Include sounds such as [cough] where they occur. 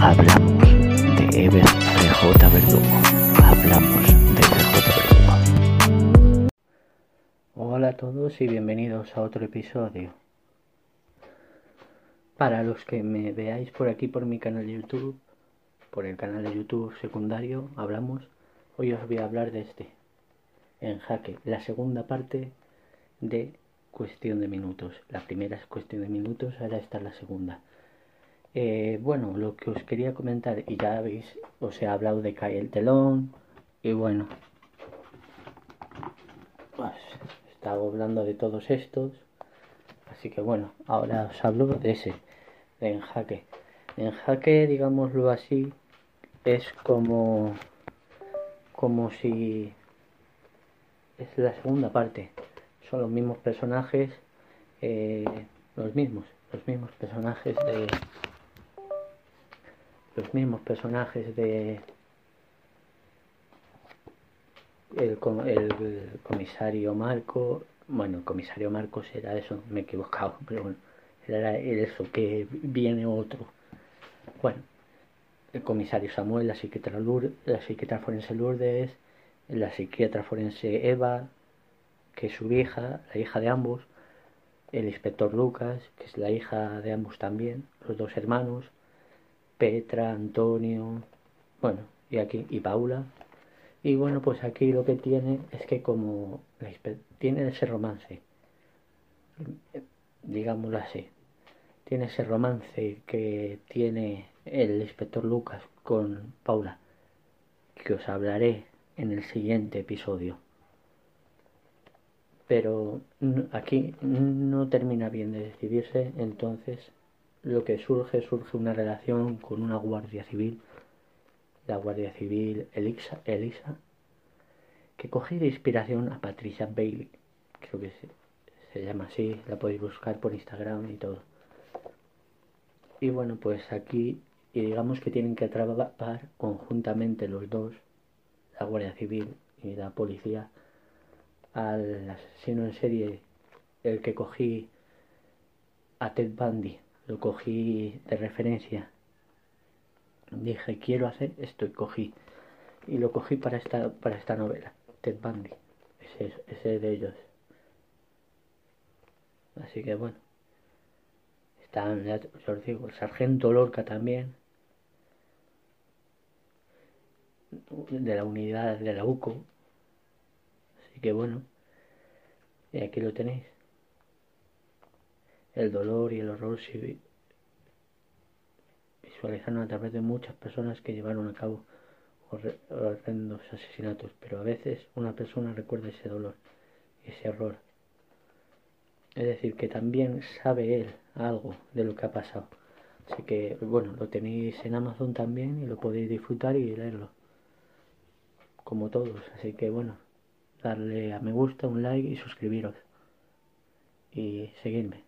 hablamos de Ever CJ Verdugo. Hablamos de CJ Verdugo. Hola a todos y bienvenidos a otro episodio. Para los que me veáis por aquí por mi canal de YouTube, por el canal de YouTube secundario, hablamos. Hoy os voy a hablar de este, en jaque, la segunda parte de cuestión de minutos. La primera es cuestión de minutos, ahora está la segunda. Eh, bueno, lo que os quería comentar, y ya habéis, os he hablado de caer el telón, y bueno, pues, estaba hablando de todos estos, así que bueno, ahora os hablo de ese, de en jaque. En jaque, digámoslo así, es como, como si es la segunda parte, son los mismos personajes, eh, los mismos, los mismos personajes de los mismos personajes de el, comisario Marco bueno el comisario Marcos era eso me he equivocado [laughs] pero bueno era eso que viene otro. Bueno el comisario Samuel la psiquiatra Lourdes, la psiquiatra forense Lourdes la psiquiatra forense Eva que es su hija la hija de ambos el inspector Lucas que es la hija de ambos también los dos hermanos Petra, Antonio, bueno, y aquí, y Paula. Y bueno, pues aquí lo que tiene es que como tiene ese romance, digámoslo así, tiene ese romance que tiene el inspector Lucas con Paula, que os hablaré en el siguiente episodio. Pero aquí no termina bien de decidirse, entonces lo que surge, surge una relación con una guardia civil, la guardia civil Elisa, Elisa que coge de inspiración a Patricia Bailey, creo que se, llama así, la podéis buscar por Instagram y todo. Y bueno, pues aquí, y digamos que tienen que trabajar conjuntamente los dos, la Guardia Civil y la policía, al asesino en serie, el que cogí a Ted Bundy lo cogí de referencia. Dije, quiero hacer esto y cogí. Y lo cogí para esta, para esta novela, Ted Bundy. Ese, ese de ellos. Así que bueno. Están, ya os digo, el sargento Lorca también. De la unidad de la UCO. Así que bueno. Y aquí lo tenéis el dolor y el horror se visualizaron a través de muchas personas que llevaron a cabo horrendos asesinatos, pero a veces una persona recuerda ese dolor y ese horror. Es decir, que también sabe él algo de lo que ha pasado. Así que, bueno, lo tenéis en Amazon también y lo podéis disfrutar y leerlo. Como todos. Así que, bueno, darle a me gusta, un like y suscribiros. Y seguirme.